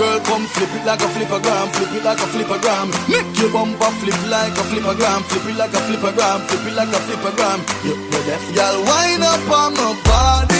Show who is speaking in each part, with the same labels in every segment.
Speaker 1: Girl, come flip it like a flippergram, flip it like a flippergram. Make your bumper flip like a flippergram, flip it like a flippergram, flip it like a flippergram. You're deaf, y'all wind up on my body.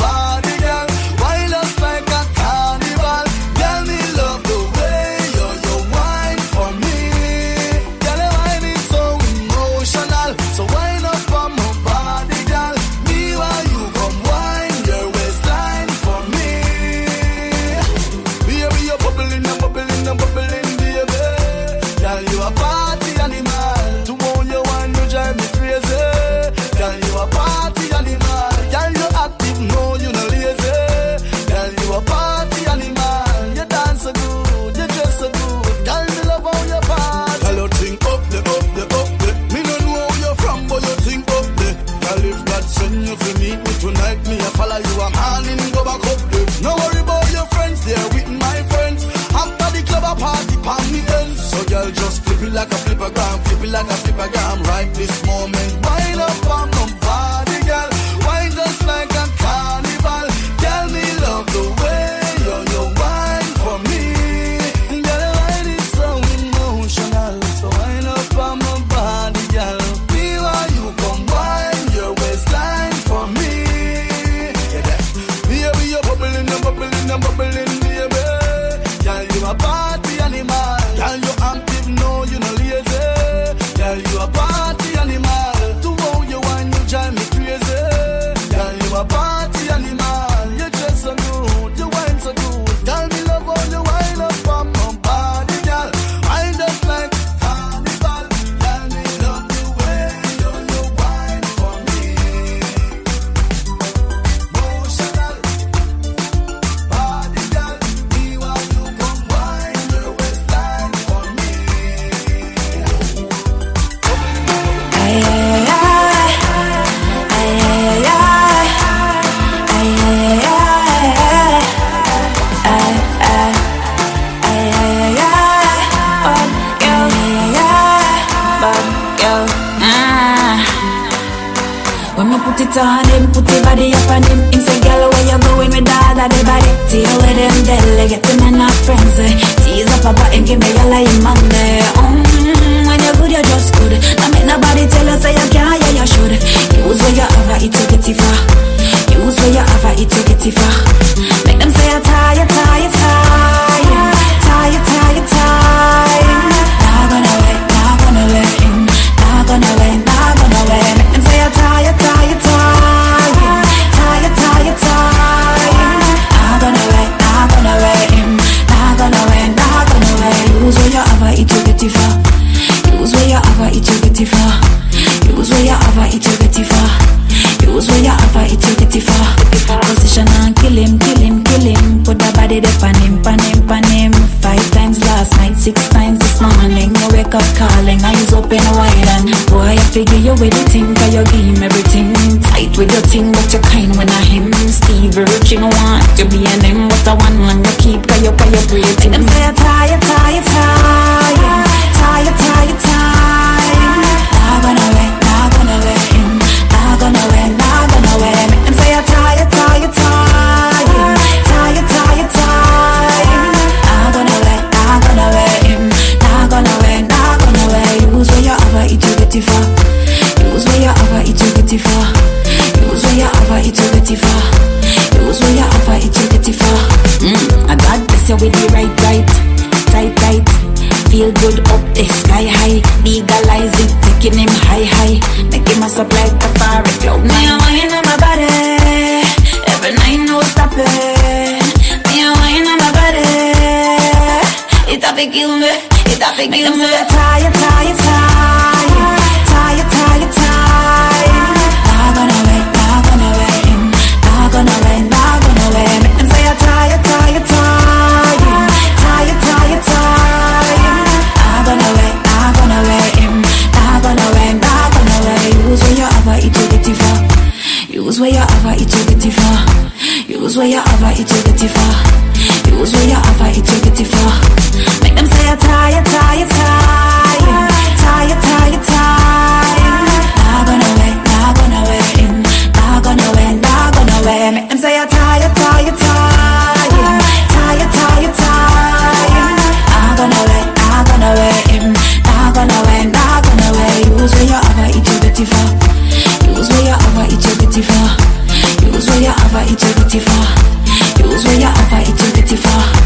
Speaker 2: la nací para. ya ava itoke tifa Yuzwe ya ava itoke tifa Position and kill him, kill him, kill him Put the body there pan him, pan him, pan him Five times last night, six times this morning I wake up calling, eyes open wide and Boy, I figure you with the thing Cause you give him everything Tight with your thing, but you kind when I him Steve Rich, you know want to be an him what I one man. You keep, cause you're, cause breathing And I'm tired, tired, tired Tired, tired, tired I'm tired, tired, tired. Tired, tired, tired. Nah, nah. Use you for. Use you for. Use you for. Use you for. Got this, yeah, with the right, right feel good up the sky high. Legalize it, taking him high, high. making my supply up like a fire cloud. Me, I'm wine on my body. Every night, no stopping. Me, I'm wine on my body. It's a big kill me. It's a big kill me. I'm tired, tired, tired. Tired, tired, tired. Not gonna wait, not gonna wait. Not gonna where you have it to get it far. Use where you have it to get it far. Use where you have it to get it far. Use where you have it to get it far. Make them say I'm tired, tired, tired, tired, tired, tired. Not gonna wait, not gonna wait, not gonna wait, not gonna wait. Make them say I'm tired, tired, tired, tired, tired, tired. Not gonna wait, not gonna wait, Use where you have it get it far. Use where you have it get it far. Use where you have it get it far. Use where you have it to get it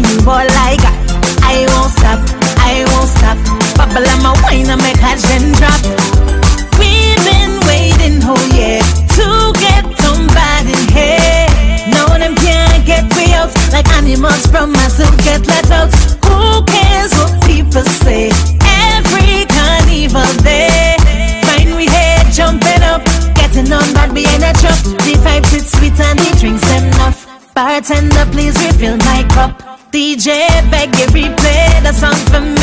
Speaker 3: giving you all I got. I won't stop, I won't stop. Bubble on my wine and make catch and drop. We've been waiting, oh yeah, to get somebody here. No, them can't get me out like animals from a zoo get let out. Who cares what people say? Every carnival day, find we here jumping up, getting on bad behind a truck. The vibes it's sweet and the drinks enough. Bartender, please refill my cup. DJ, beg you replay the song for me.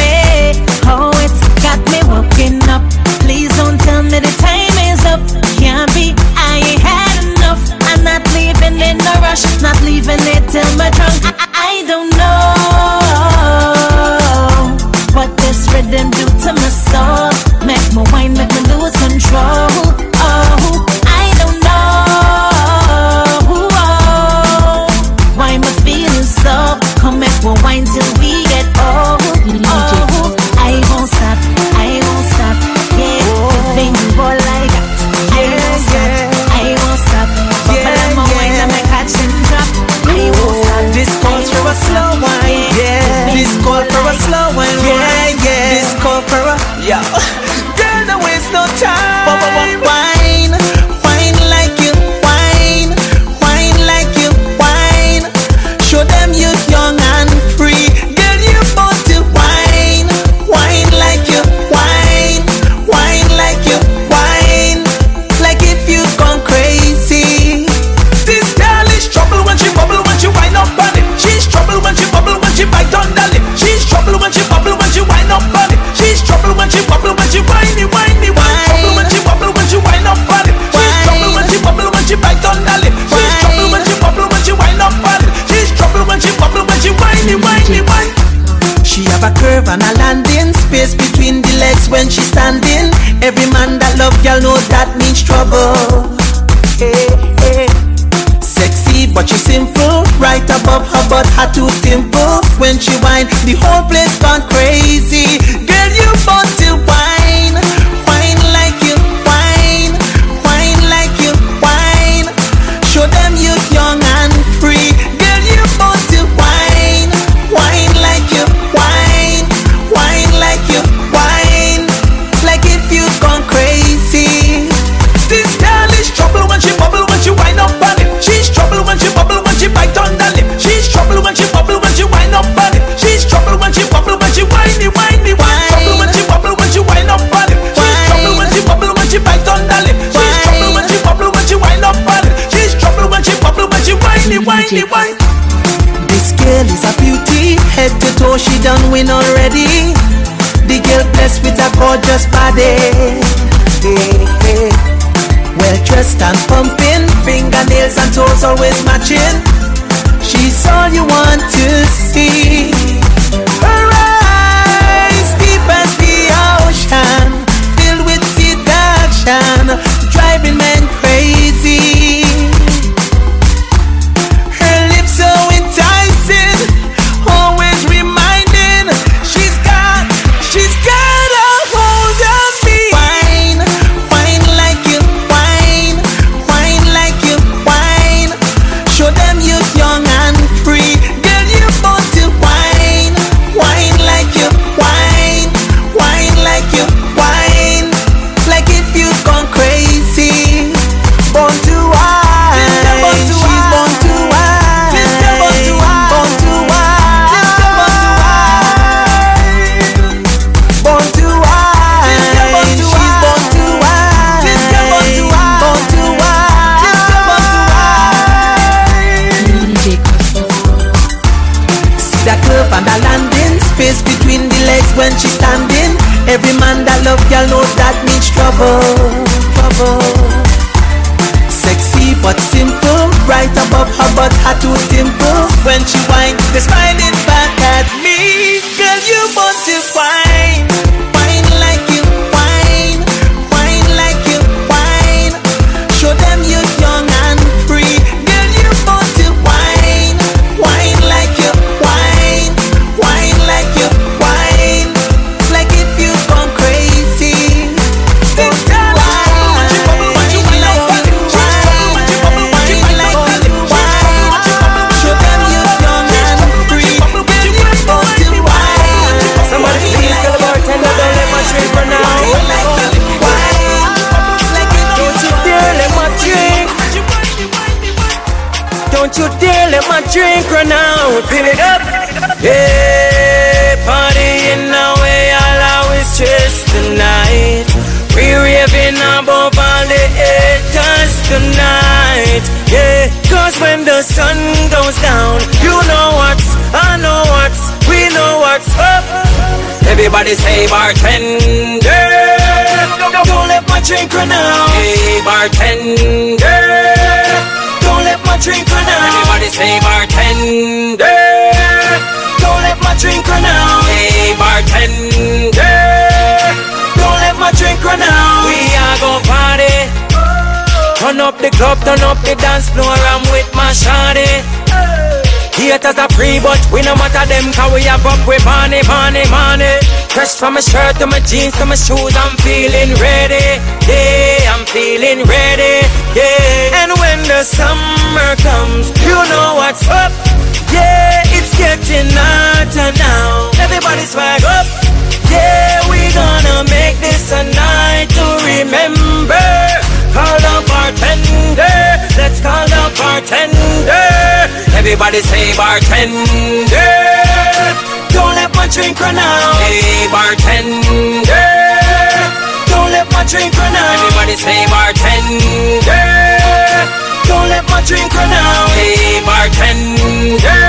Speaker 4: space between the legs when she standing. Every man that love girl know that means trouble. Hey, hey. Sexy, but she simple. Right above her butt, her two dimple. When she whine, the whole place gone crazy. Girl, DJ This girl is a beauty, head to toe she done win already. The girl blessed with a gorgeous body. Hey, hey. Well dressed and pumping, fingernails and toes always matching. She's all you want to see. Her eyes deep as the ocean, filled with seduction, driving men.
Speaker 5: club, turn up the dance floor, I'm with my shawty. Haters are free, but we no matter them Cause we have up with money, money, money Fresh from my shirt to my jeans to my shoes I'm feeling ready, yeah, I'm feeling ready, yeah. And when the summer comes, you know what's up. Yeah, it's getting hotter now. Everybody swag up. Yeah, we gonna make this a Everybody say bartender. Don't let my drink run out. Hey bartender. Don't let my drink run out. Everybody say bartender. Don't let my drink run out. Hey bartender.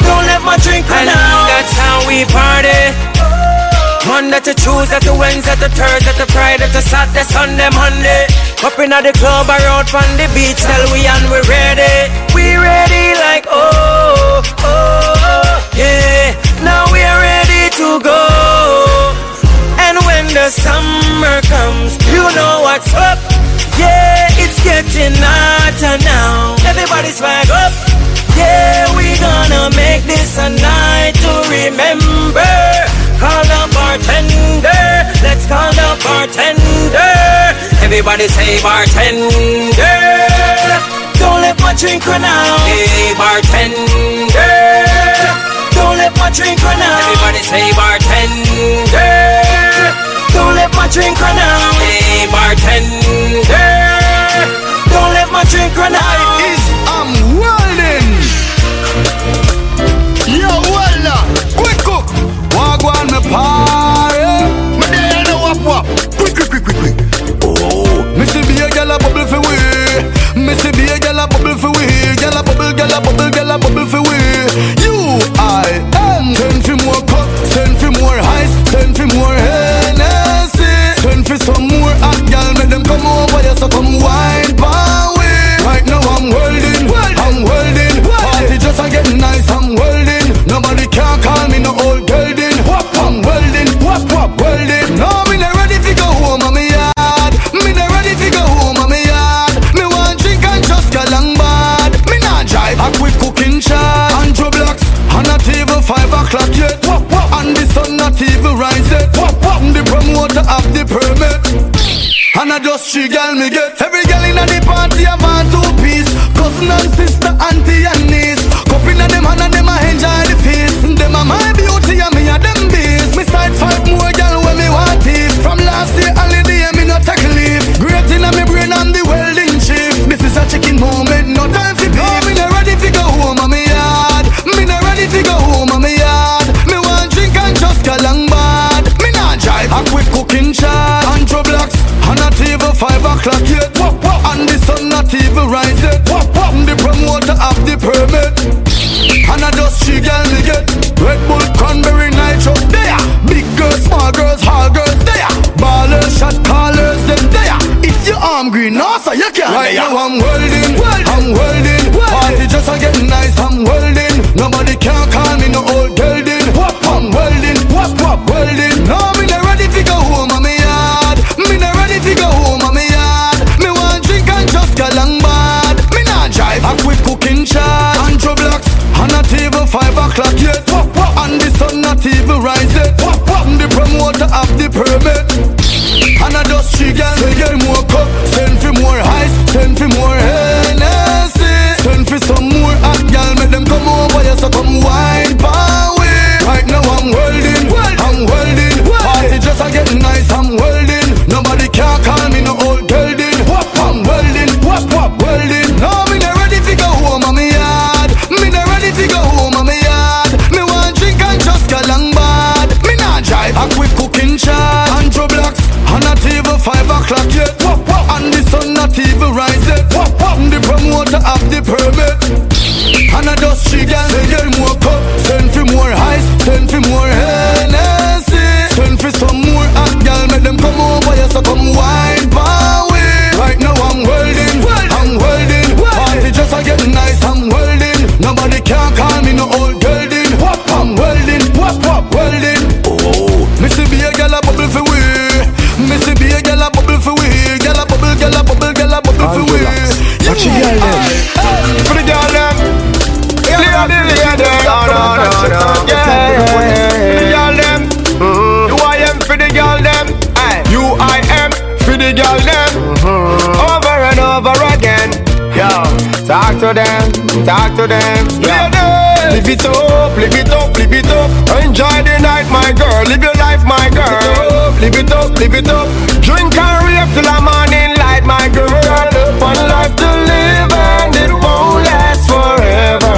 Speaker 5: Don't let my drink run and out. That's how we party. Oh. Monday to Tuesday to Wednesday to Thursday to Friday to Saturday, Sunday, Monday. Up in the club, around from the beach, tell we and we ready. We ready like oh, oh, oh yeah. Now we're ready to go. And when the summer comes, you know what's up. Yeah, it's getting hotter now. Everybody swag up. Yeah, we gonna make this a night to remember. Call the bartender. Let's call the bartender. Everybody say bartender. Don't let my drink run out. Hey, bartender. Don't let my drink run out. Everybody say bartender. Don't let my drink run out. Hey, bartender. Don't let my drink run out.
Speaker 1: On me there no wap wap. Quick, quick, quick, quick, quick. Oh, me see be a gyal a bubble for we. Me see be a gyal a bubble for we. Gyal a bubble, gyal a bubble, gyal a bubble for we. You, I. Send for more cup, send for more ice, send for more Hennessy. Send for some more hot gyal, make them come over here, so come wine power. Welding, wap wap welding. No, me not ready to go home, on me yard. Me not ready to go home, on me yard. Me want drink and just get long bad. Me not drive a quick cooking shot. Andrew blocks, and not even five o'clock yet. And the sun not even rise yet. The promoter have the permit. And I just three
Speaker 6: to them, talk to them. Lady, live it up, live it up, live it up. Enjoy the night, my girl. Live your life, my girl. Live it up, live it up. Drink and rave till the morning light, my girl. One life to live and it won't last forever.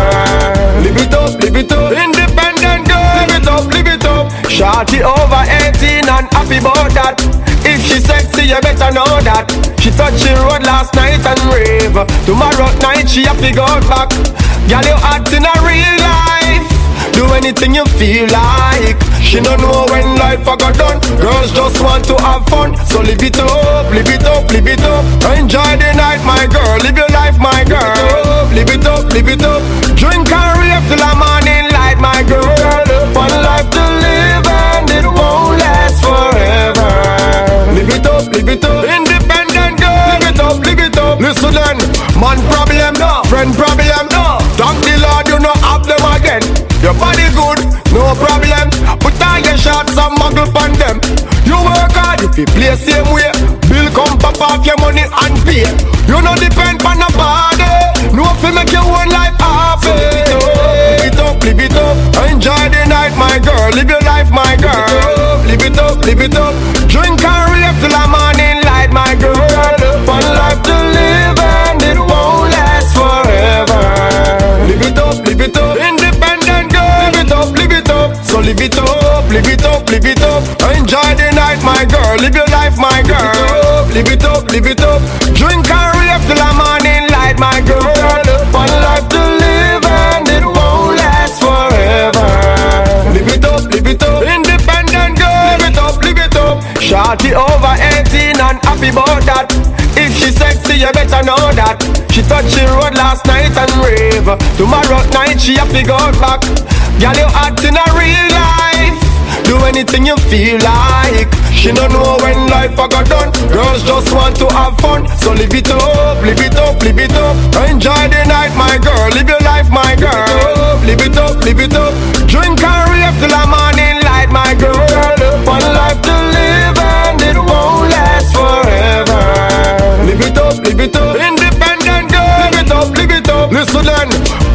Speaker 6: Live it up, live it up. Independent girl, live it up, live it up. Shorty over 18 and happy about that. If she sexy, you better know that. She touch the road last night and rave. Tomorrow night she have to go back. Girl, you act in a real life. Do anything you feel like. She don't know when life I got done. Girls just want to have fun. So live it up, live it up, live it up. Enjoy the night, my girl. Live your life, my girl. Live it up, live it up. Live it up. Drink and rave till the morning light, my girl. One life to live and it won't last forever. Live it up, live it up. In it up, live it up. Listen then, man problem, no. friend problem, no. Thank the Lord you no have them again. Your body good, no problem. Put on your shots and muggle on them. You work hard if you play same way. Bill come pop off your money and pay. You no depend on nobody. No fi make your own life happy. Live it up, live it up, live it up. Enjoy the night, my girl. Live your life, my girl. Live it up. Drink and rave till the morning light, my girl. One life to live and it won't last forever. Live it up, live it up. Independent girl. Live it up, live it up. Shorty over 18 and happy about that. If she sexy, you better know that. She touched the road last night and rave. Tomorrow night she have to go back. Girl, you hot in a anything you feel like. She don't know when life a got done. Girls just want to have fun. So live it up, live it up, live it up. Enjoy the night, my girl. Live your life, my girl. Live it up, live it up. Drink and rave till the morning light, my girl. One life to live and it won't last forever. Live it up, live it up. Independent girl. Live it up, live it up. Listen then.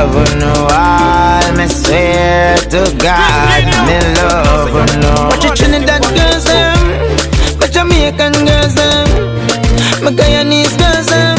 Speaker 7: Love no one. Me swear to God, me love no. Watch the Trinidad girls them, my Jamaican girls them, my Guyanese girls them,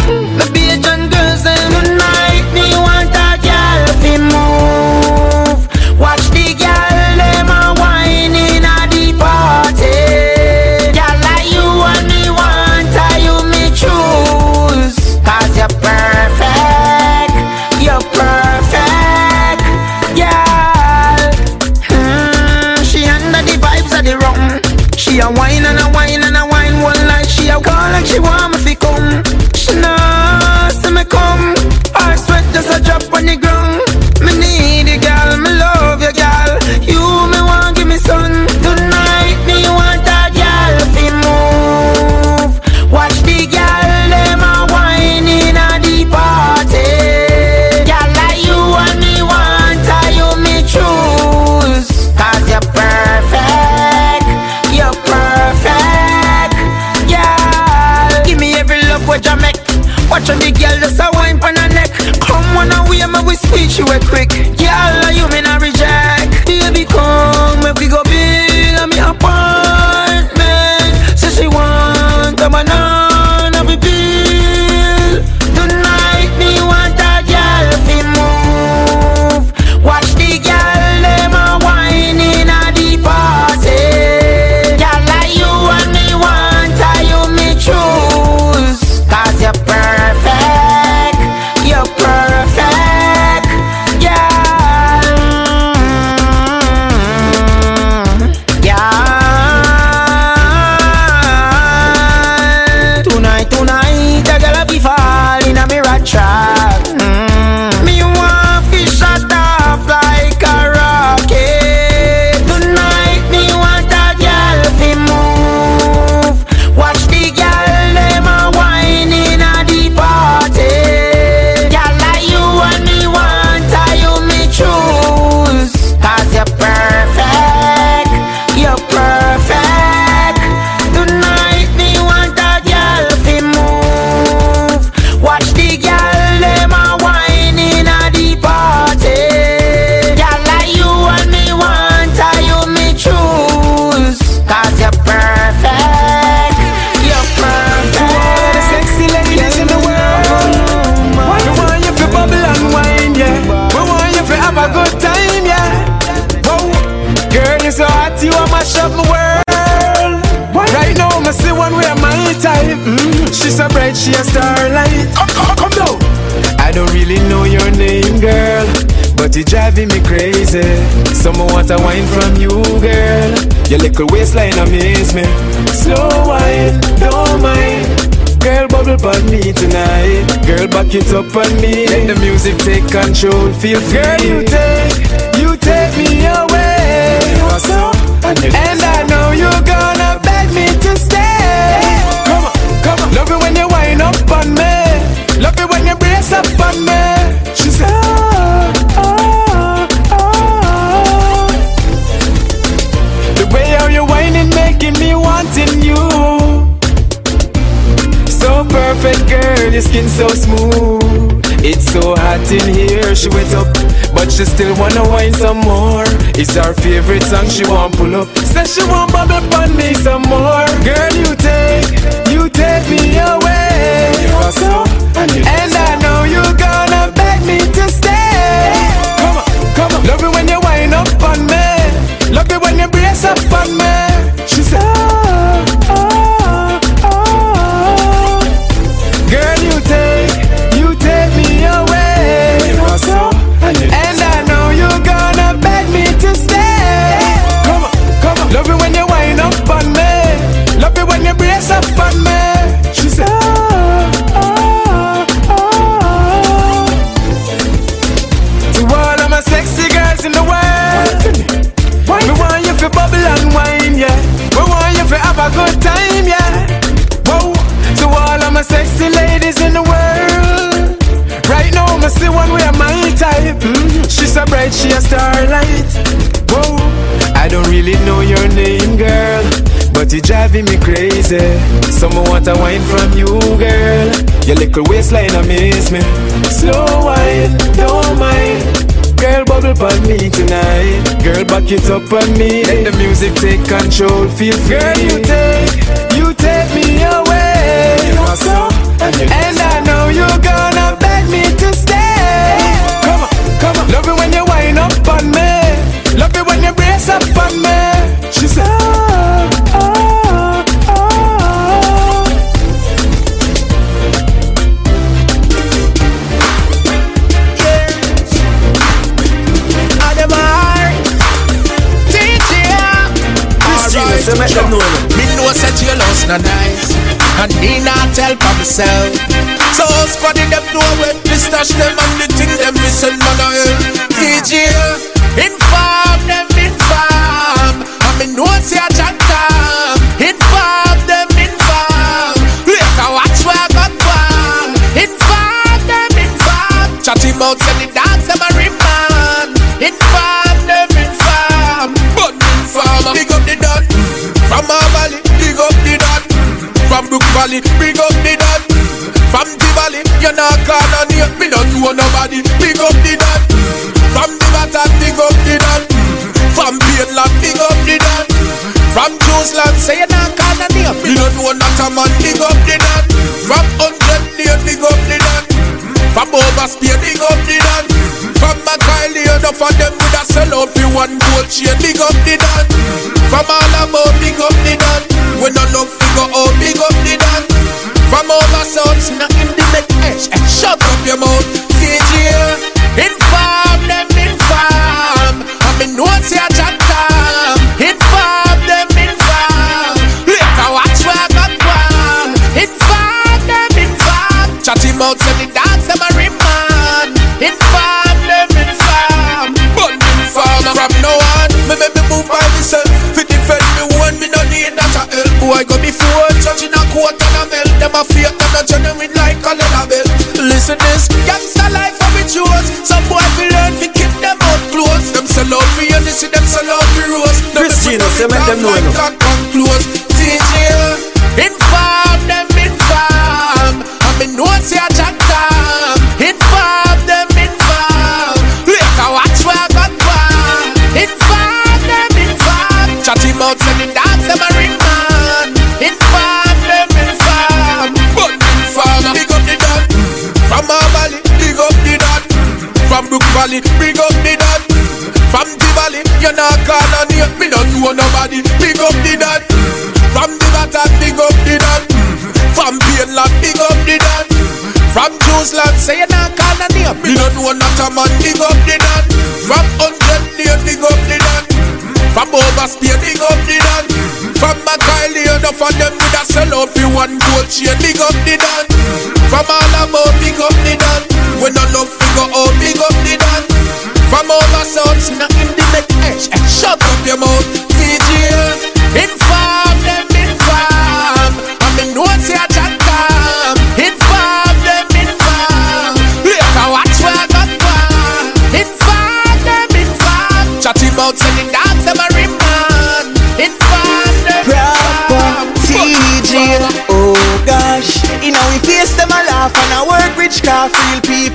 Speaker 8: mash up my world. Right now, me see one way my type. Mm, she's so bright, she a starlight. Come, come, come down. I don't really know your name, girl. But you're driving me crazy. Someone want a wine from you, girl. Your little waistline amaze me. Slow wine, don't mind. Girl, bubble on me tonight. Girl, back it up on me. Let the music take control. Feel free. Girl, you take and I know you're gonna beg me to stay. Come on, come on. Love it when you wind up on me. Love it when you brace up on me. She said oh, oh, oh, The way how you whining making me wanting you. So perfect girl, your skin so smooth. It's so hot in here, she went up but she still wanna wine some more. It's our favorite song, she want pull up. Says she want bubble on me some more. Girl, you take, you take me away. And I know you gonna beg me to stay. Come on, come on. Love it when you wind up on me. Love it when you brace up on me. Sexy ladies in the world. Right now, me see one way my type. Mm. She's so bright, she a starlight. Whoa. I don't really know your name, girl. But you're driving me crazy. Someone want a wine from you, girl. Your little waistline amaze me. Slow wine, don't mind. Girl, bubble on me tonight. Girl, back it up on me. Let the music take control. Feel free. Girl, you take, you take me away. And I know you're gonna beg me to stay. Come on, come on. Love it when you wind up on me. Love it when you brace up on me. She said, oh, oh, oh.
Speaker 9: Ademar DJ
Speaker 4: Christina, say make them know now.
Speaker 9: Me know say jailhouse not nice And me not tell for myself. So squaddy them know when me stash them And the thing them send man a hell DJ Inform them inform. And me know say a jack time Inform them inform. Later watch where I got one Inform them inform. Mouth say Valley Big up the dot From the valley You not call on you Me don't know nobody. Big up the dot From the Baton Big up the dot From Painland Big up the dot From Jerusalem Say you not call on you Me don't know not a man Big up the dot From Hundred Lane Big up the dot from overspeed, big up the dan From Macaulay, enough of them would a sell out one gold chain Big up the dan From all about, big up the them
Speaker 4: know,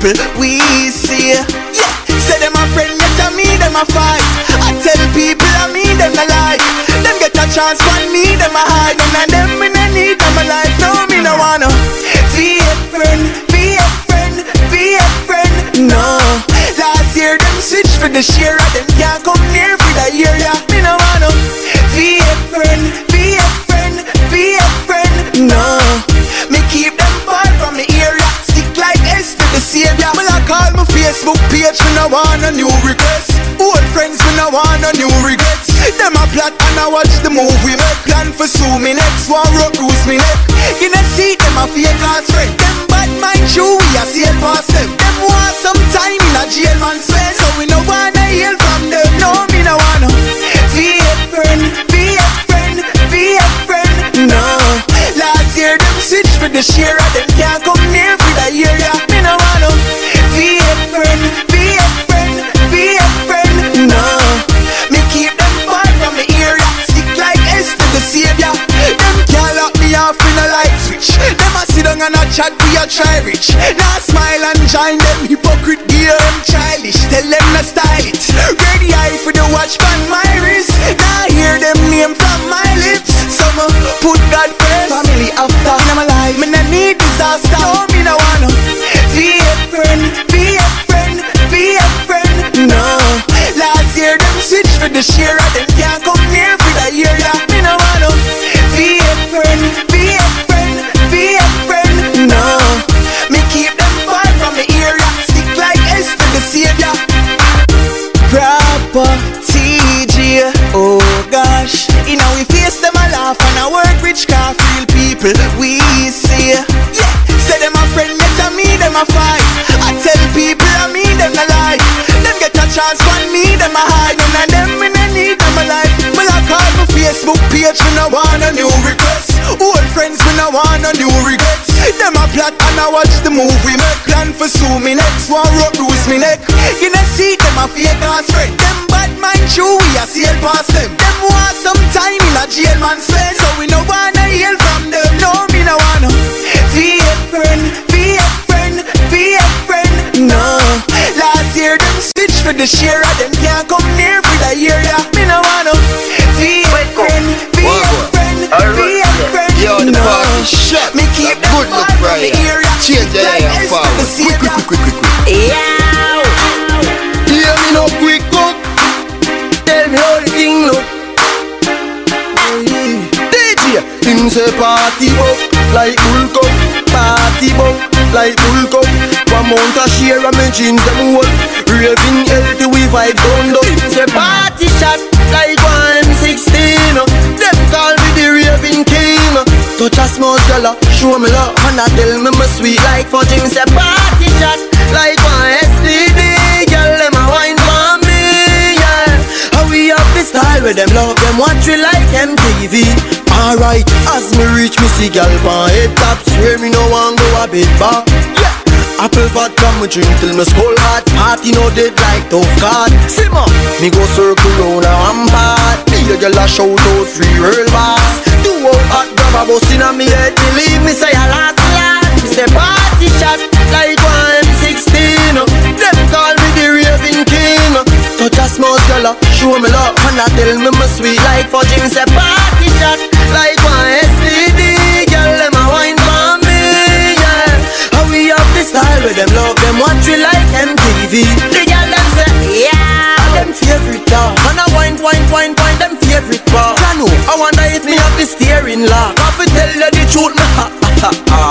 Speaker 4: people we see. Yeah, say them a friend, yet I me them a fight. I tell people I me them a lie. Them get a chance, one me them a hide. None of them me no need them a life. No me no wanna be a friend, be a friend, be a friend. No, last year them switch for the share, and them no want a new request. Old friends, me no want a new regrets. Them a plot and I watch the movie. Make plan for sue me next. One road cruise me neck. You know see them a fake ass friend. Them bad mind you, we a see it past them. Them want some time in a jail man spend. So we no wanna heal from them. No, me no wanna. Be a friend, be a friend, be a friend. No. Last year them switch for the share. and Them Down and a chat, we a try rich. Now smile and join them hypocrite gear. Them childish, tell them to style it. Ready eye for the watch from my wrist. Now hear them name from my lips. Some uh, put God first, family after. My life, me no need disaster. No, me no wanna be a friend, be a friend, be a friend. No, last year them switch for the share, and them can't come near for the year. Me no wanna be a friend, be TG, oh gosh. You know we face them a laugh and I work rich car feel people we see. Yeah, say them a friend, yet I me them a fight. I tell people I me them a lie. Them get a chance, one me them a hide. None of them no need them a life. Well I call my Facebook page, me no want a new request. Old friends, me no want a new regrets. Them a plot and I watch the movie. Make plan for sue me next. One road bruise me neck. You know see them a fake ass friend. Them bad mind you, we a sail past them. Them want some time in a jail man spend. So we no wanna heal from them. No, me no wanna a friend, a friend, a friend. No, last year them switch for the share. and Them can't come near like
Speaker 1: bull cup. Party up like bull cup. One mount a share of me jeans them whole. Raving healthy we vibe down. Him say party shot like one M16. Them call me the raving king. Touch a small girl, show me love, and I tell me my sweet like fudge. Him say party chat like one STD. Style with them love them watch we like MTV. Alright, as me reach me see gal pan head top, swear me no want go a bit bar. Yeah. Apple vodka me drink till me skull hot Party no dead like tough card Simmer Me go circle round a rampart Me a girl a shout out free real boss Two out hot grab a bus inna me head Believe me say I last last Me say party shot like one a small girl uh, show me love. And I tell me me sweet like fudge Me say party shot like one STD Girl them a wine for me yeah. How we up the style with them love them watch we like MTV The girl them say yeah. Them favorite dog And I wine wine wine wine them favorite I know. I wonder if me have the steering lock. I fi tell you the truth me ha ha ha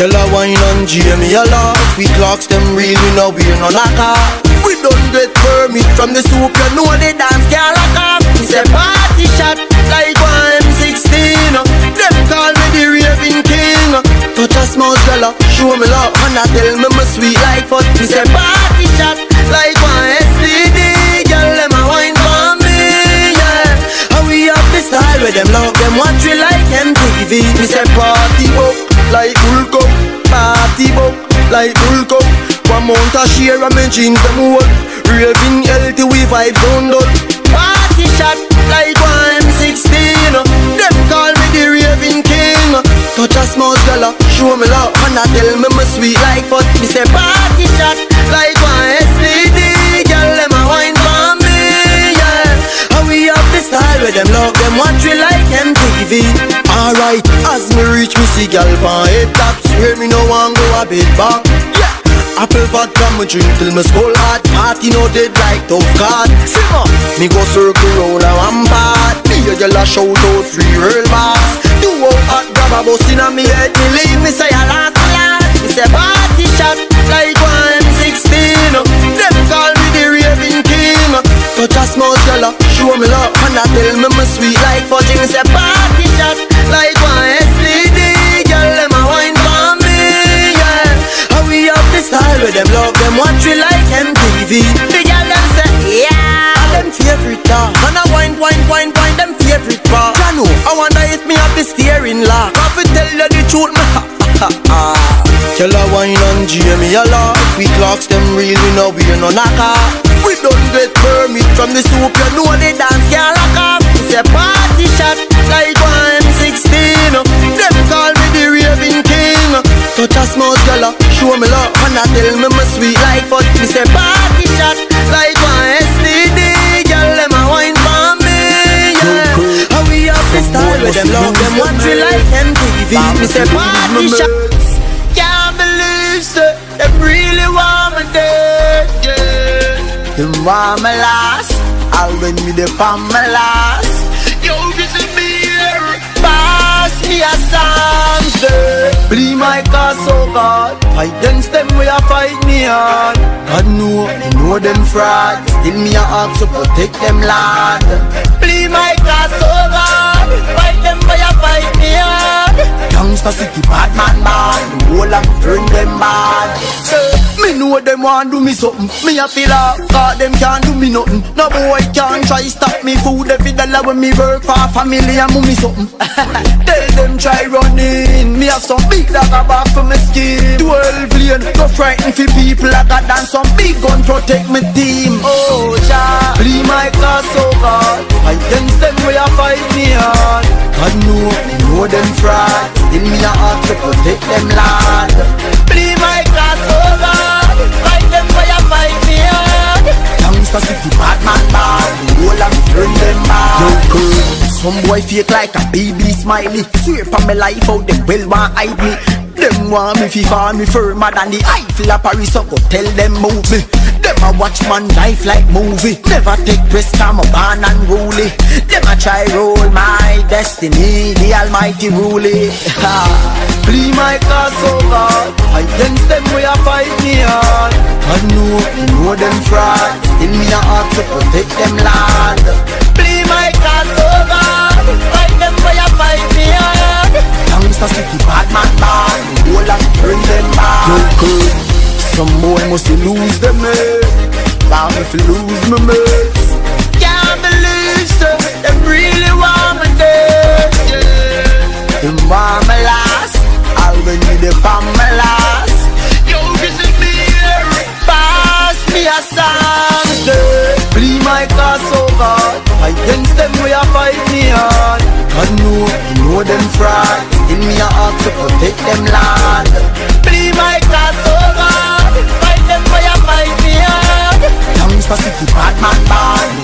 Speaker 1: Tell her wine on Jamie a lot. We clocks them real we know we're no knocker We don't get permit from the soup You know the dance girl lock Me say party shot like one M16 Them call me the raving king. Touch a small girl show me love And I tell me my sweet like foot Me say party shot like one STD Girl them a wine for me yeah. How we up the style with them love them watch we like MTV Me say party up like bull cup Party up like bull cup One mount a share of me jeans them whole Raving healthy we vibe down low Party shot like one M16 Them call me the raving king Touch a small girl show me love. And I tell me my sweet life, but me say party shot like one STD. Girl, them a wine for me, yeah. And we have the style where them love them watch we like MTV. Alright, as me reach me see girl pan head tops, where me no want go a bit back. Yeah. Apple vodka me drink till me skull hot Party no dead like tough card. Simmer. Me go circle round a one part Me a girl a shout out free real box Do out hot grab a bus inna me head. Me leave me say a last a last Me say party shot like one M16 Them call me the raving king. Touch a small girl show me love. And I tell me me sweet like fudge Me say party shot like one STD style with them love them watch we like MTV The girl them say yeah. All Them favorite dog And I wine wine wine wine them favorite part. I know I wonder if me have the steering lock. I fi tell you the truth me ha ha ha Tell her wine and Jamie a lot. We clocks them real we know we no knocker We don't get permit from the soup You know the dance can't lock up It's a party shot like one a small girl, uh, show me love. And I tell me my sweet life But me say party shot like one STD Girl, them a wine for me, yeah. How we up the style with them love Them watch we like MTV Me say party shot Can't believe so Them really want me dead, yeah. Them want me last I'll when me the pan last me a song, sir. Bleed my cause, oh God Fight against them, we a fight me on. God know, me know them fraud. Still me a ask to protect them, Lord. Bleed my cause, oh God Fight them, we a fight me on. Gangsta city, bad man, bad The whole of them bad Me know them want do me something. Me a feel like God them can't do me nothing. No boy can't try stop me. Food every dollar when me work for family and mummy something. Tell them try running. Me have some big dog back for my skin. Twelve lane, no frighten for people. I got done some big gun protect my team. Oh ja, bleed my God Fight against them we a fight me on God know, me know them fraud Still me a heart to protect them lad Bleed my cause so Gangsta city bad man bad The whole of turn them bad. Yo girl Some boy fake like a baby smiley. Swear for my life out them well want hide me. Them want me fi fall me firmer than the Eiffel of Paris So go tell them move me. Them a watch man life like movie. Never take risk I'm a born unruly Them a try roll my destiny The almighty rule it. Bleed my so God against them we a fight me on I know, know them fraud. Still me a heart to protect them lad Fight them we a fight me on Gangsta city bad man bad. The whole bring them back. Yo cool Some boy must lose them head. Bound if you lose my mates. Can't believe so Them really want me dead yeah. Them want me last. I'll win me the pan them we a fight me on God know, me know them fraud. Still me a heart to protect them lad Bleed my cause so Fight them we a fight me on Gangsta city bad man bad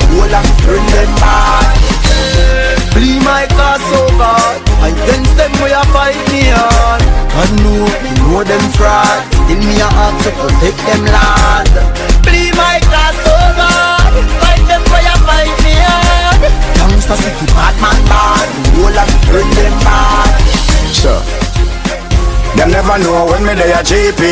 Speaker 1: me
Speaker 10: they a GP.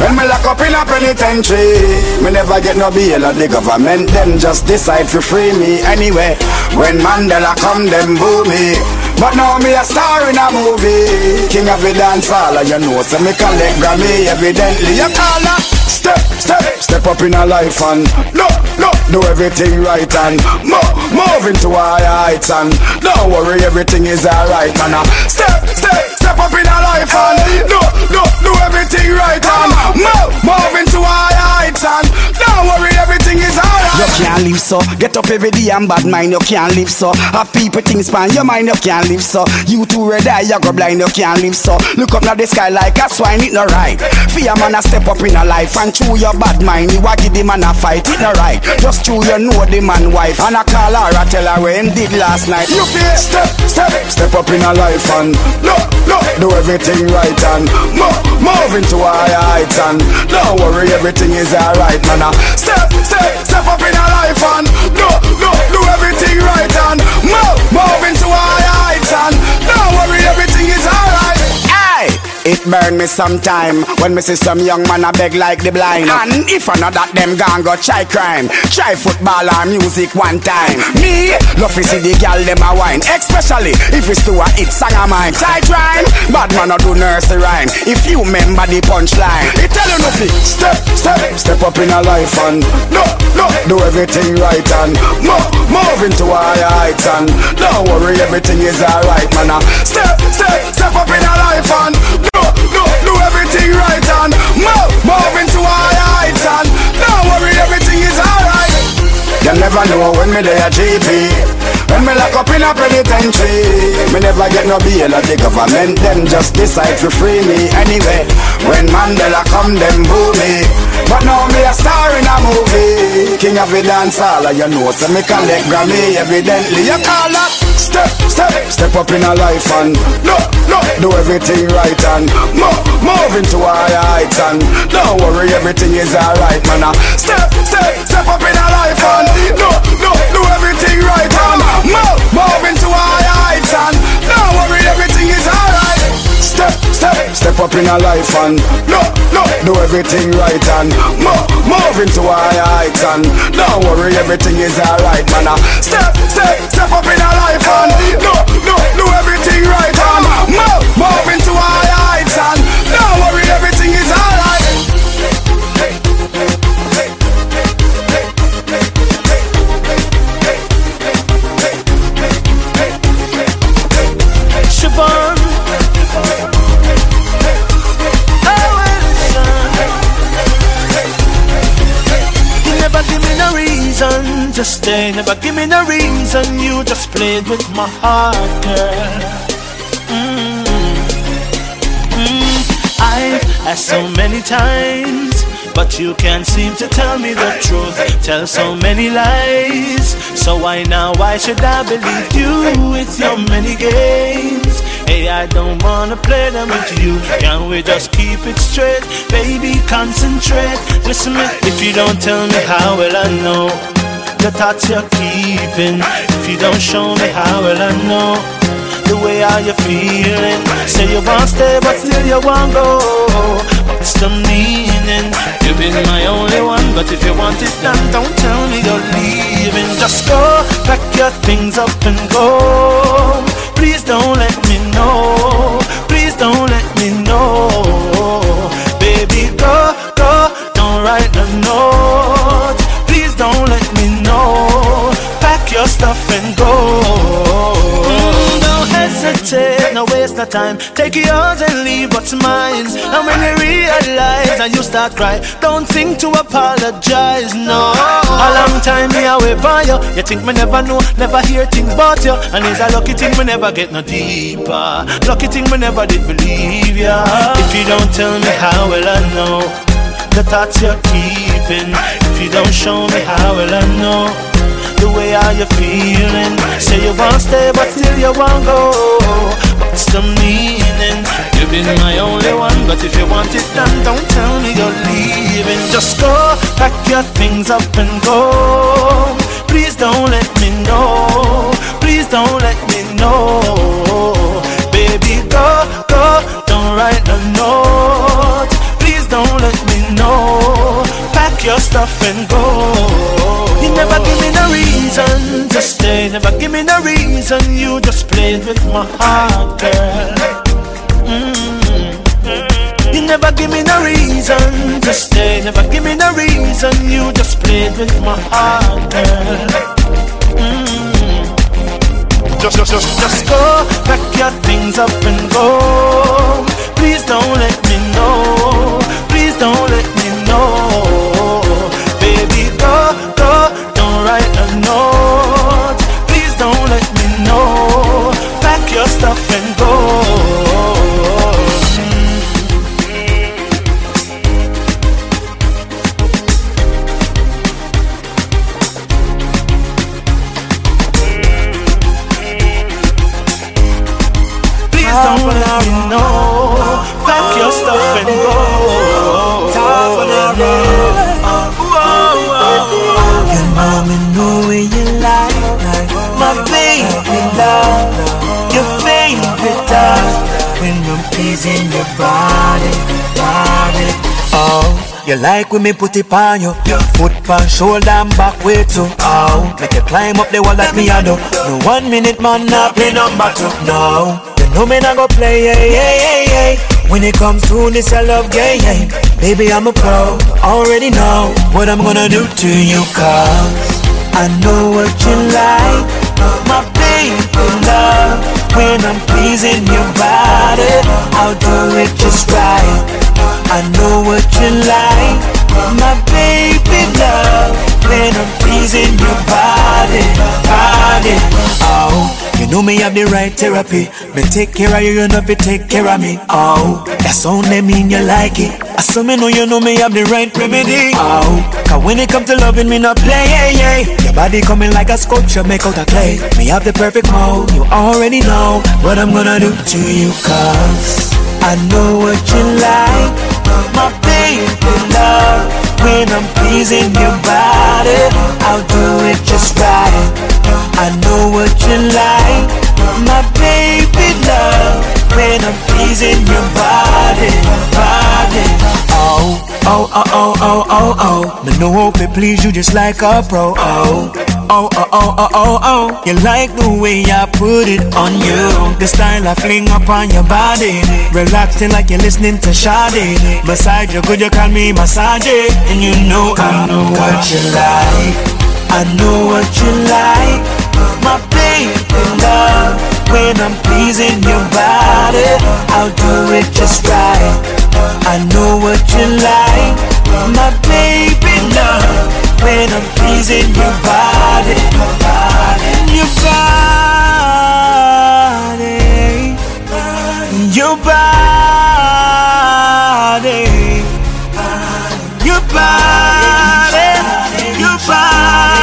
Speaker 10: When me lock up in a penitentiary, me never get no bail of the government. Them just decide to free me anyway. When Mandela come, them boo me. But now me a star in a movie King of the dance hall you know So me collect Grammy evidently You call her Step, step, step up in a life and Look, look, do everything right and Move, move into higher heights and Don't worry everything is alright and uh, Step, step, up in a life and Look, look, do everything right and Move, move into higher heights and Don't worry everything is alright
Speaker 11: You can't
Speaker 10: live so. Get up every day and bad mind, you can't live so. Have people things span your mind, you can't live so. You too red eye, you go blind, you can't live so. Look up now the sky like a swine, it no right. Fear man a step up in a life and chew your bad mind, you a give the man a fight, it no right. Just chew you know the man wife and I call her, I tell her where him did last night. You feel step, step, step up in a life and look, look, do everything right and move, move into higher heights and don't worry, everything is alright, man. Step, step, step up in a life and do, do, do everything right and move, move into higher heights and don't worry, everything! It burn me sometime when me see some young man a beg like the blind. And if I know that them gang go try crime, try football or music one time. Me love to see the gal them a wine, especially if it's to a hit song of mine. Tight rhyme, bad man a do nursery rhyme. If you remember the punchline, it tell you nothing. Step, step, step up in a life and no, no, do everything right and move, move into higher heights and don't worry, everything is alright, man. Step, step, step up in me there a GP. When me lock up in a penitentiary, me never get no bail of the government. Them just decide to free me anyway. When Mandela come, them boo me. But now me a star in a movie. King of the dance hall, you know, so me collect Grammy evidently. You call that step, step, step up in a life and look, look, do everything right and move, move into higher heights and don't worry, everything is alright, man. Uh, Step, step, step up in a life and everything right and move, move into higher heights and don't worry, everything is alright. Step, step, step up in our life and look, look, do everything right and move, move into higher heights and don't worry, everything is alright, man. Step, step, step up in a life and look, look, do everything right and move, move
Speaker 12: to stay. Never give me no reason. You just played with my heart, girl. Mm. Mm. I've asked so many times, but you can't seem to tell me the truth. Tell so many lies. So why now? Why should I believe you with your many games? Hey, I don't wanna play them with you. Can we just keep it straight? Baby, concentrate. Listen, if you don't tell me how will I know? The thoughts you're keeping. If you don't show me how will I know? the way how you're feeling. Say you want to stay, but still you want go. What's the meaning? You've been my only one, but if you want it done, don't tell me you're leaving. Just go, pack your things up and go. Please don't let me know. Time. Take yours and leave what's mine. And when you realize and you start cry, don't think to apologize, no. A long time me away for you. You think me never know, never hear things about you. And it's a lucky thing me never get no deeper. Lucky thing me never did believe ya. If you don't tell me how will I know? The thoughts you're keeping. If you don't show me how will I know? The way how you feeling. Say you want stay, but still you want go. What's the meaning? You've been my only one, but if you want it done, don't tell me you're leaving. Just go, pack your things up and go. Please don't let me know. Please don't let me know. Baby, go, go, don't write a note. Please don't let your stuff and go. You never give me no reason to stay. Never give me no reason. You just played with my heart, girl. Mm. You never give me no reason to stay. Never give me no reason. You just played with my heart, girl. Mm. Just, just, just, just go, pack your things up and go. Please don't let me know. Please don't let me know.
Speaker 13: I'm your body, body. Oh. You like when me put it on you Foot pan, shoulder and back way too Oh, make you climb up the wall like me I do No one minute man not play number two No, you know me not go play yeah, yeah, yeah, yeah. When it comes to this I love game yeah. Baby I'm a pro, already know What I'm gonna do to you cause I know what you like My baby love When I'm pleasing your body I'll do it just right I know what you like, my baby love. When I'm pleasing your body, body. Oh, you know me have the right therapy. Me take care of you, you know you take care of me. Oh, that's only mean you like it. I saw me know you know me have the right remedy. Oh, cause when it come to loving me not play, yeah, yeah. Your body coming like a sculpture, make out a clay. Me have the perfect mode, you already know what I'm gonna do to you, cause I know what you like my baby love. When I'm pleasing your body, I'll do it just right. I know what you like, my baby love. When I'm pleasing your body, body. Oh, oh, oh, oh, oh, oh, oh. Me know hope it please you just like a pro. Oh. Oh, oh, oh, oh, oh, oh. You like the way I put it on you. The style I fling up on your body. Relaxing like you're listening to Sade. Massage you good, you call me massage. And you know I know what you like. I know what you like. My baby love. When I'm pleasing your body, I'll do it just right. I know what you like. My baby love when I'm pleasing your body, your body, your body, your body, your body,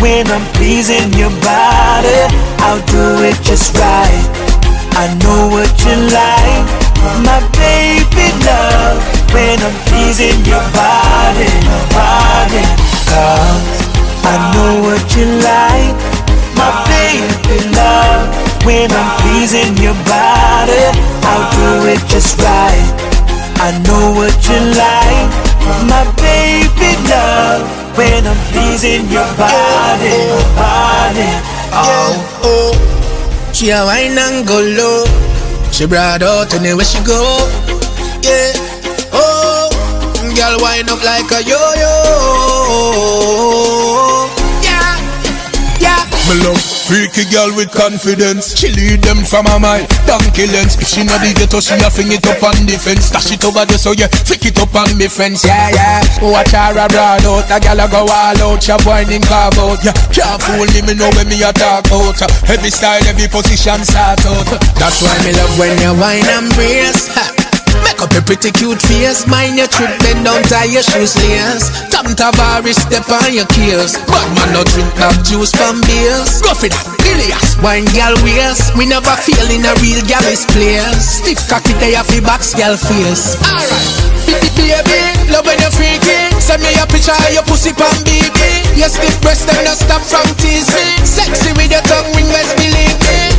Speaker 13: When I'm pleasing your body, I'll do it just right. I know what you like, my baby love. When I'm pleasing your body, body. Cause I know what you like, my baby love. When I'm pleasing your body, I'll do it just right. I know what you like, my baby love when I'm pleasing your body, body.
Speaker 9: Oh, oh. She a wine and go low. She brought out anywhere she go. Yeah. Oh, girl wind up like a yo-yo.
Speaker 10: Me love freaky girl with confidence. She lead them from a mile, donkey lens. If she not the ghetto, she a fling it up on the fence. Stash it over there, so yeah, flick it up on me fence. Yeah, yeah. Watch her a broad out, a gal a go all out. She whining carve out. Yeah, can't fool me, me know when me a talk out. Every style, every position start out.
Speaker 9: That's why me love when you wine and brace. Make up your pretty cute face. Mind your trip, bend down, tie your shoes lace. Tom Tavares, step on your keels But man, no drink back juice from beers. Go for that, Ilias Wine gal waist We never feel in a real is place. Stiff cocky, they have the box gal face. Alright. Baby, love when you're freaky Send me a picture of your pussy pan baby Your stiff breast, them not stop from tease me Sexy with your tongue ring, best believe me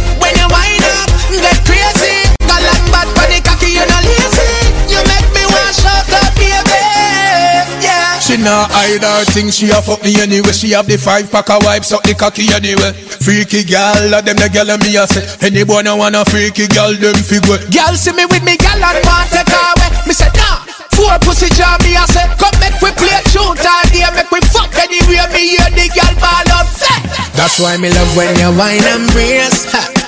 Speaker 9: Yeah
Speaker 10: She not hide her thing, she a fuck me anyway. She have the five pack of wipes up the cocky anyway. Freaky gal, of them the gal me a say. Any boy no want a freaky gal, them figure.
Speaker 9: Gal see me with me gal and want take her away Me say nah Four pussy jam me a say Come make we play tune all day Make we fuck anywhere me hear the gal ball up say That's why me love when you wine and brace ha. Make up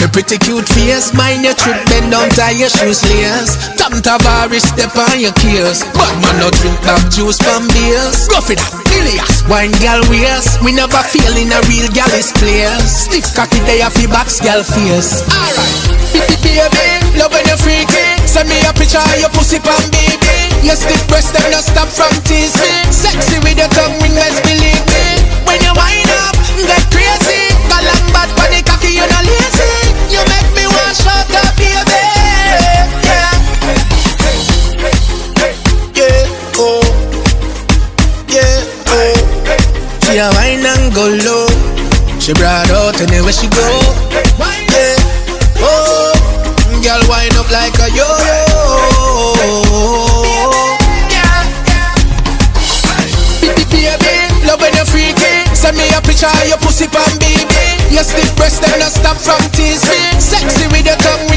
Speaker 9: your pretty cute face, mind your trip, bend down, tie your shoes lace. Tom Tavares, step on your keels. But man, no drink back juice from beers. Rough it up, Ilias, wine gal waist. We never feel in a real gal is place. Stiff cocky, they have box gal face. Alright, baby, love when you freaky. Send me a picture of your pussy pan, baby. Your stiff breast, them no stop from tease me. Sexy with your tongue ring, best believe me. When you wind up, get crazy. She brought out anywhere she go. Yeah, oh. Girl, wind up like a yo-yo. Your stiff breast, them not stop from tease me. Sexy with your tongue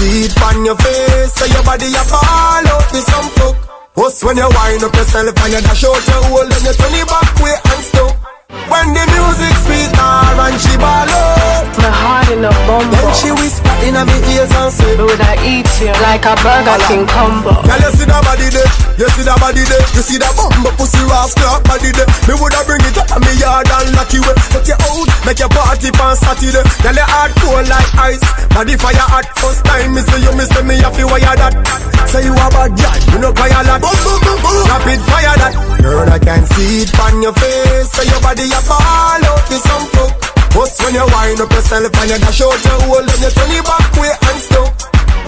Speaker 6: see on your face. So your body a fall out with some fuck. What's when you wind up yourself and you dash out your hole and you turn it back way and stuff. When the music sweet her and she ball out.
Speaker 14: My heart in a bumble.
Speaker 6: Then she whisper in me ears and say,
Speaker 14: Would I eat you like a Burger King combo?
Speaker 6: Girl, you see that body there, you see that body there, you see that bumbo pussy rascal body there. Me woulda bring it up in me yard and lock you away. But you out, make your party on Saturday. Girl, you hard cold like ice, body fire hot. First time me see you, me say me have to wire that. Say you a bad girl, you know fire that. Boom, boom, boom, boom. Rapid fire that. Girl, I can see it on your face. Say your body a fall out with some fuck. Bust when you wind up yourself and you dash out your hole and you turn it back way and stuff.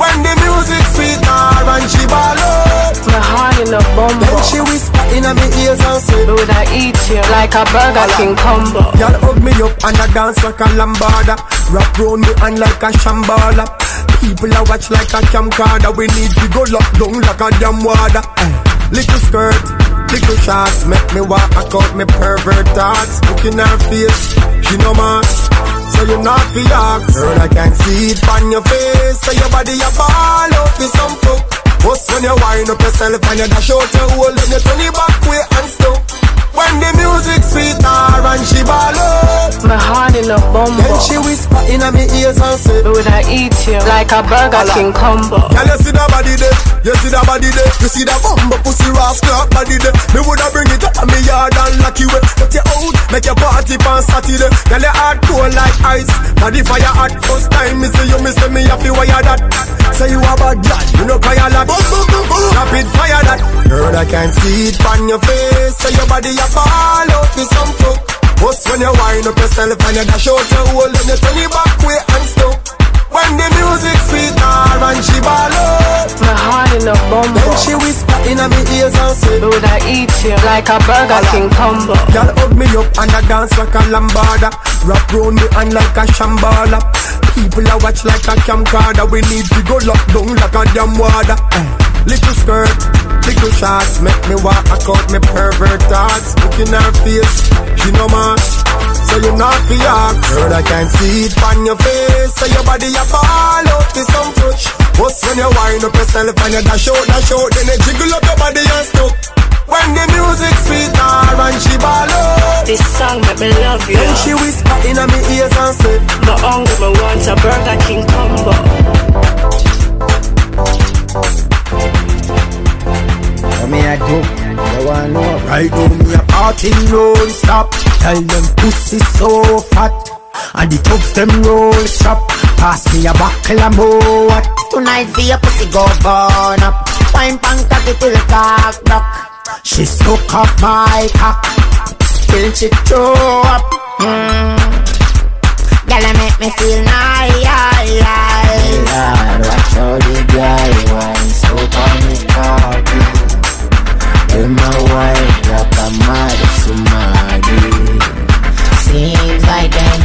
Speaker 6: When the music sweet her and she ball out.
Speaker 14: My heart in a bumble.
Speaker 6: Then she whisper in my ears and say,
Speaker 14: Would I eat you like a Burger King combo?
Speaker 6: Y'all hug me up and I dance like a lambada Wrap round me hand like a shambala People a watch like a camcorder We need to go lock down like a damn water Eh, Little skirt, little shots. Make me walk out me pervert thoughts Look in her face, she no mask. So you not fi ask. Girl I can see it on your face. So your body a ball out with some fuck. Bust when you wind up yourself and you dash out your hole. Then you turn it back way and stuff When the music sweet her and she ball out
Speaker 14: My heart in a bumble.
Speaker 6: Then she whisper in me ears and say
Speaker 14: Would I eat you like a Burger King combo?
Speaker 6: Girl, you see that body there, you see that body there? You see that bumbo pussy rascal body there? Me woulda bring it up in me yard and lock you away But you out, make your party on Saturday. Girl, you hard cold like ice. Body fire hot, first time me see you, me say me have to wire that. Say you a bad girl, you know fire lot. Boom, boom, boom, boom. Rapid fire that. Girl, I can see it on your face. Say your body a fall out with some fuck Bust when you wind up yourself and you dash out your hole And you turn it back way and stuff When the music sweet her and she ball out.
Speaker 14: My heart in a bumble.
Speaker 6: Then she whisper in my ears and say
Speaker 14: Would I eat you like a Burger King combo?
Speaker 6: Girl hug me up and I dance like a lambada. Wrap round me hand like a shambala People a watch like a camcorder. We need to go lock down like a damn water Little skirt, little shots Make me walk. I out me pervert thoughts Look in her face, she no mask So you not fi ask. Girl I can see it on your face. So your body a fall out with some touch. Bust when you wind up yourself and you dash out, dash out Then you jiggle up your body and stuff when the music sweet her and she ball out.
Speaker 14: This song make me love you.
Speaker 6: Then she whisper in my ears and say
Speaker 14: My hungry, me want a Burger King combo.
Speaker 15: What me I do? You wanna know? Right now me a party non-stop Tell them pussy so fat. And the tubs them roll strap. Pass me a buckle and what?
Speaker 16: Tonight for your pussy go burn up. Wine pan cocky till cock block
Speaker 15: She suck off my cock.
Speaker 16: Till she throw up. Mm. Girl, you make me feel nice
Speaker 15: Lord, watch how the girl wine So on me cocky my White, rapper mad somebody
Speaker 16: Seems like I'm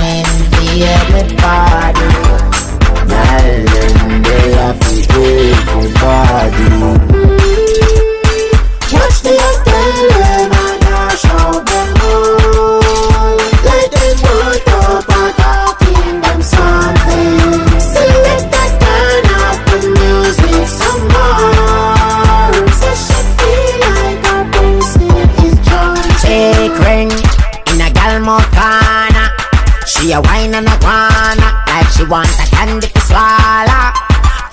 Speaker 16: everybody Darling, they everybody the umbrella She a wine and a guana like she want a candy to swallow.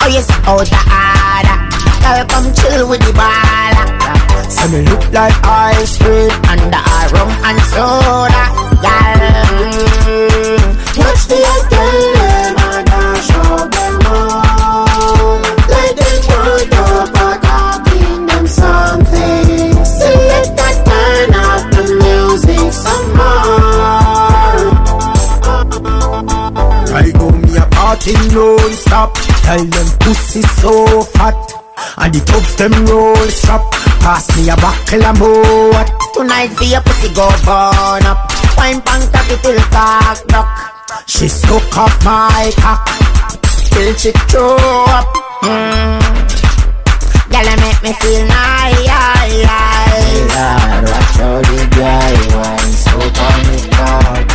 Speaker 16: Oh yes, out the order. Girl, come chill with the baller.
Speaker 17: So me look like ice cream
Speaker 16: under a rum and soda. Girl, mm,
Speaker 17: watch the girl me a party non-stop. Tell them pussy so fat. And the tubs them roll strap Pass me a buckle and what
Speaker 16: Tonight for your pussy go burn up. Wine pang cocky till cock duck
Speaker 17: She suck off my cock.
Speaker 16: Till she throw up. Mm. Girl, you make me feel nice
Speaker 17: Lord, watch how the girl wine So on me cocky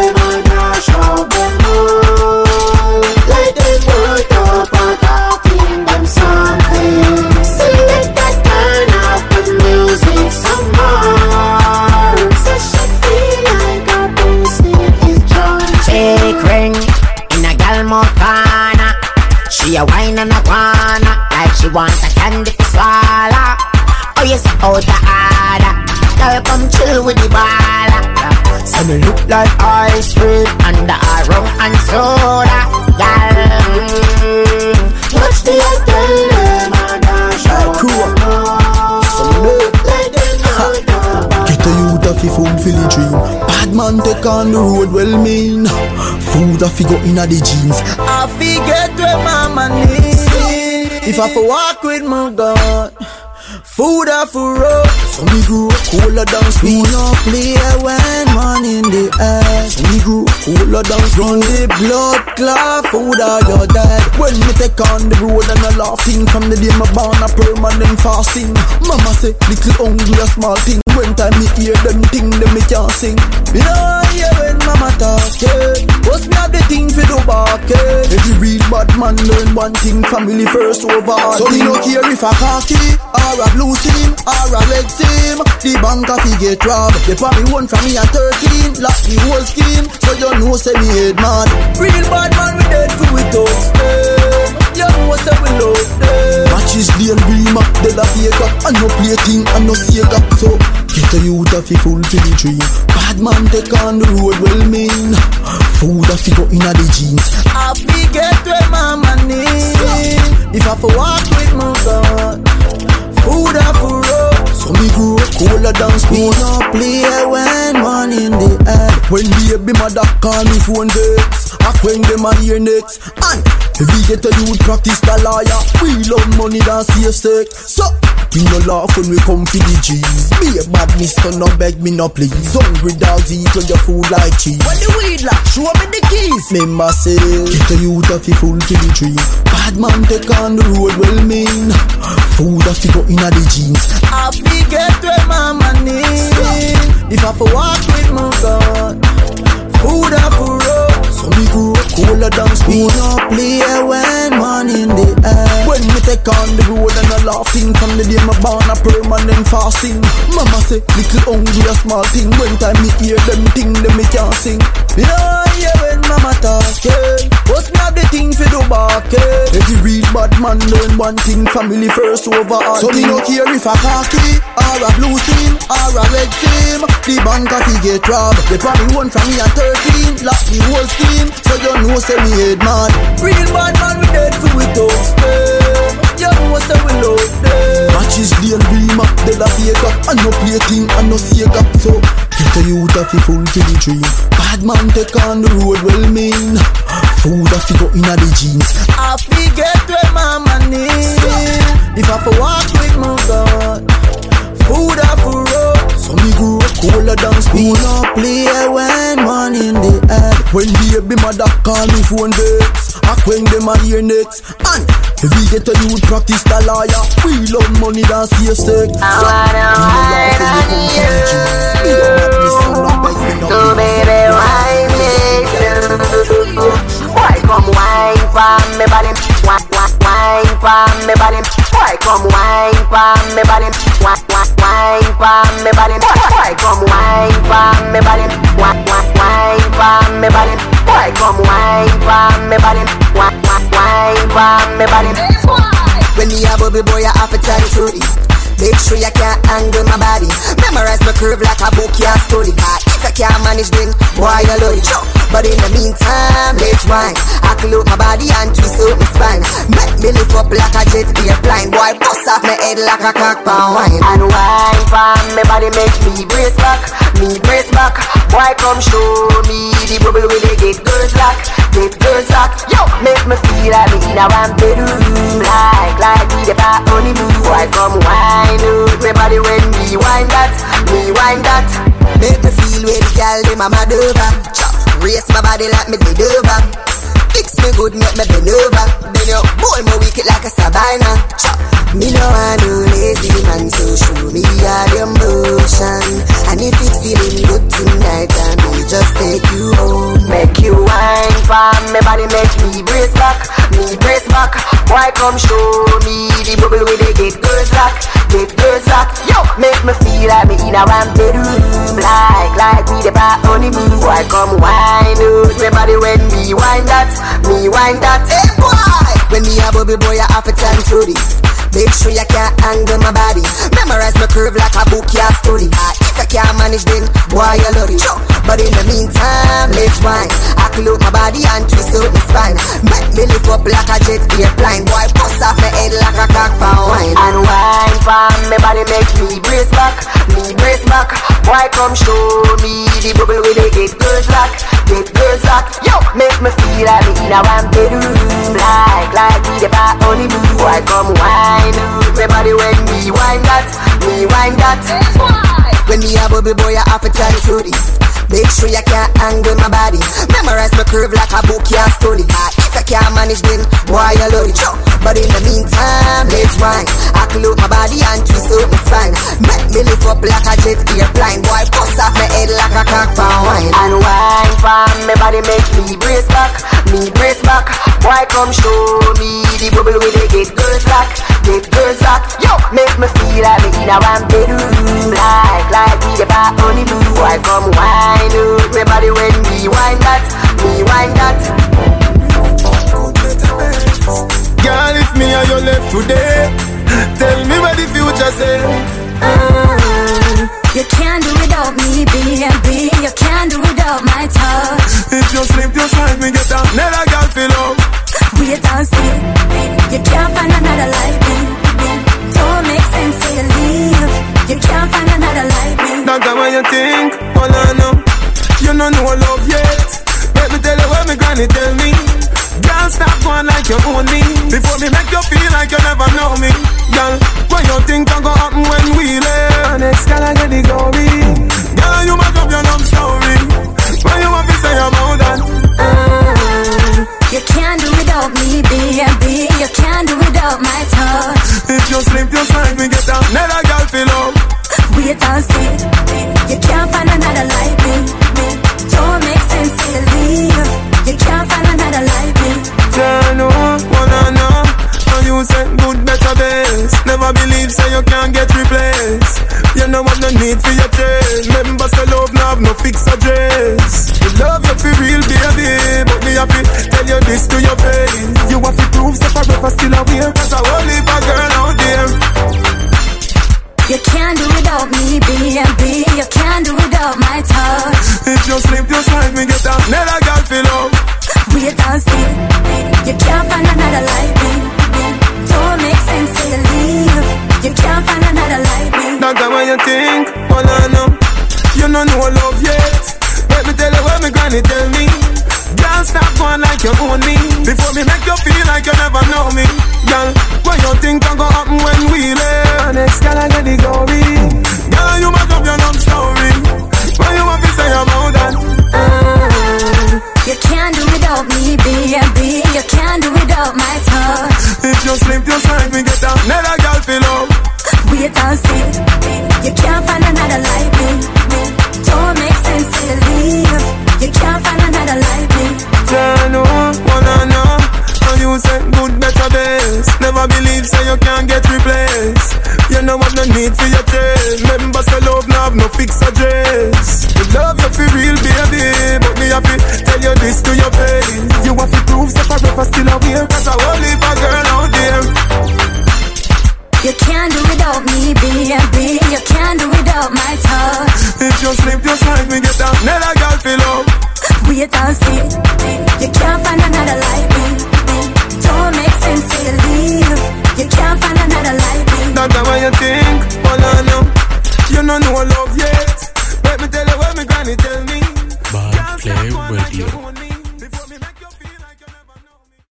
Speaker 17: She
Speaker 16: a wine and a guana like she want a candy to swallow. Oh yes, out the order. Girl, come chill with the baller.
Speaker 17: So me look like ice cream
Speaker 16: under a rum and soda. Girl, mm,
Speaker 17: Watch the girl them and dash out them all Let them know
Speaker 1: Get a youth of your phone the dream Bad man take on the road well mean Food of go in the jeans
Speaker 15: mama need If I for walk with my God Food I for road
Speaker 1: So me grew up cooler down
Speaker 15: We
Speaker 1: smooth
Speaker 15: no play when man in the air
Speaker 1: So me grew up cooler down
Speaker 15: Run the blood clot food are your dead.
Speaker 1: When me take on the road and I laughing From the day my born a permanent fasting. Mama say little hungry a small thing. When time me hear them thing them me can't sing.
Speaker 15: You know hear mama talk yeah. Me have the thing for the back yeah.
Speaker 1: Every real bad man learn one thing Family first over all
Speaker 15: So me no care if a khaki or a blue team or a red team The bank fi get robbed. They probably won from me at 13 Lock the whole scheme. So you know say me head mad. Real bad man we dead for we toast them You know say we love them
Speaker 1: Matches the Beamer, de la Vega And no play thing and no Sega So get a youth of full to the dream Bad man take on the road well mean. Food of go in the jeans.
Speaker 15: I forget where mama need If I for walk with my God Food off for road.
Speaker 1: So me grew up cooler
Speaker 15: We
Speaker 1: spoon
Speaker 15: no play when man in the air.
Speaker 1: When baby mother call me phone vex I when them a hear next. And if we get a youth practice the lawyer We love money than safe sex. So we no laugh when we come for the G's Be a bad mister, no beg me no please. Hungry dogs eat when your food like cheese.
Speaker 15: When the weed lock, show me the keys.
Speaker 1: Remember say Get a youth of a full to the dream Bad man take on the road well mean. Food of go in the jeans.
Speaker 15: I forget where mama need If I for walk with my God Food off for road
Speaker 1: So grew up cooler than
Speaker 15: We
Speaker 1: spoon
Speaker 15: no play when man in the air.
Speaker 1: When me take on the road and I laughing From the day my born a permanent fasting. Mama say little hungry a small thing. When time me hear them thing them me can't sing.
Speaker 15: Know hear when mama talk yeah. Me have the thing for the back yeah.
Speaker 1: Every real bad man learn one thing Family first over all
Speaker 15: So me no care if a khaki or a blue team or a red team The bank a fi get robbed. They probably won from me at 13 Lock the whole scheme. So you know say me head mad. Real bad man we dead for we toast them You know say we love them
Speaker 1: Matches the Beamer, de la Vega And no play thing and no Sega So get a youth a full to the dream. Bad man take on the road well mean. Food of go in the jeans.
Speaker 15: I forget where mama need If I for walk with my God Food off for road.
Speaker 1: So me grew up cooler than
Speaker 15: We
Speaker 1: spoon
Speaker 15: no play when man in the air
Speaker 1: When baby mother call me phone vex I when them a hear next. And we get a youth practice the lawyer We love money than safe sex So we no laugh when we come from the G Be a bad so not beg me
Speaker 7: So baby, wine me. Why come wine for me body? Wine, wine, wine for me body. Why come wine for me body? Wine, wine, wine for me body. Why come wine for me body? Wine, wine, wine for me body. Why come wine for me body? Wine, wine for me body.
Speaker 18: When me a bubble boy, I have to tell you this. Make sure you can't angle my body. Memorize my curve like a book you study. Cause if you can't manage then, boy, you love it. But in the meantime, let's wine. I close my body and twist out my spine. Make me lift up like a jet airplane. Boy, bust off my head like a cock pound wine.
Speaker 7: And wine for me body make me brace back, me brace back. Why come show me the bubble with the get girls lock, get girls lock. Yo, make me feel like me in a one bedroom, like like we the bar honeymoon. Why come wine out my body when me wine that, me wine that.
Speaker 18: Make me feel the girl dem a mad over. Chop, race my body like me did over. Fix me good, make me bend over. Then you boy me wicked like a savannah. Chop, me no want no lazy man, so show me all your motion. And if it's feeling good tonight, I may just take you home.
Speaker 7: Make you wine for me body, make me brace back, me brace back. Why come show me the bubble with the get girls lock, get girls lock. Yo, make me feel like me in a one bedroom, like like we the bar honeymoon. Why come wine out me body when me wine that, me wine that.
Speaker 18: Hey boy, when me a bubble boy, I have to tell you this. Make sure you can't angle my body. Memorize my curve like a book you study. Can't manage then, why you love it? But in the meantime, let's wine. I close my body and twist out my spine. Make me lift up like a jet airplane. Boy, bust off my head like a cock pound wine.
Speaker 7: And wine for me body make me brace back, me brace back. Why come show me the bubble with the get girls lock, get girls lock. Yo, make me feel like me in a one bedroom, like like we the bar honeymoon. Why come wine me body when me wine that, me wine that.
Speaker 18: When me a bubble boy, I have to tell you this. Make sure you can't angle my body. Memorize my curve like a book you study. If I can't manage then, why you love it? But in the meantime, let's wine. I close my body and twist out my spine. Make me lift up like a jet airplane. Boy, bust off my head like a cock pound wine.
Speaker 7: And wine for me body make me brace back, me brace back. Why come show me the bubble with the get girls lock, get girls lock. Yo, make me feel like me in a one bedroom, like like we the bar honeymoon. Why come wine out me body when me wine that, me wine that.
Speaker 6: Girl, if me and you left today, tell me what the future say.
Speaker 19: Uh, you can't do without me, baby. You can't do without my touch.
Speaker 6: If you sleep, just like me get another girl feel up.
Speaker 19: We and see. You can't find another like me. Me.
Speaker 6: That's you think. All I know, you don't know love yet. Let me tell you what my granny tell me. Girl, stop going like you own me. Before me make you feel like you never know me. Girl, what you think can go happen when we live? Next girl, I get the glory. Girl, you must up your love story. When you want to say about that?
Speaker 19: Uh, you can't do without me, baby. You can't do without my touch.
Speaker 6: If you sleep, just like me get another girl feel up.
Speaker 19: Wait and see.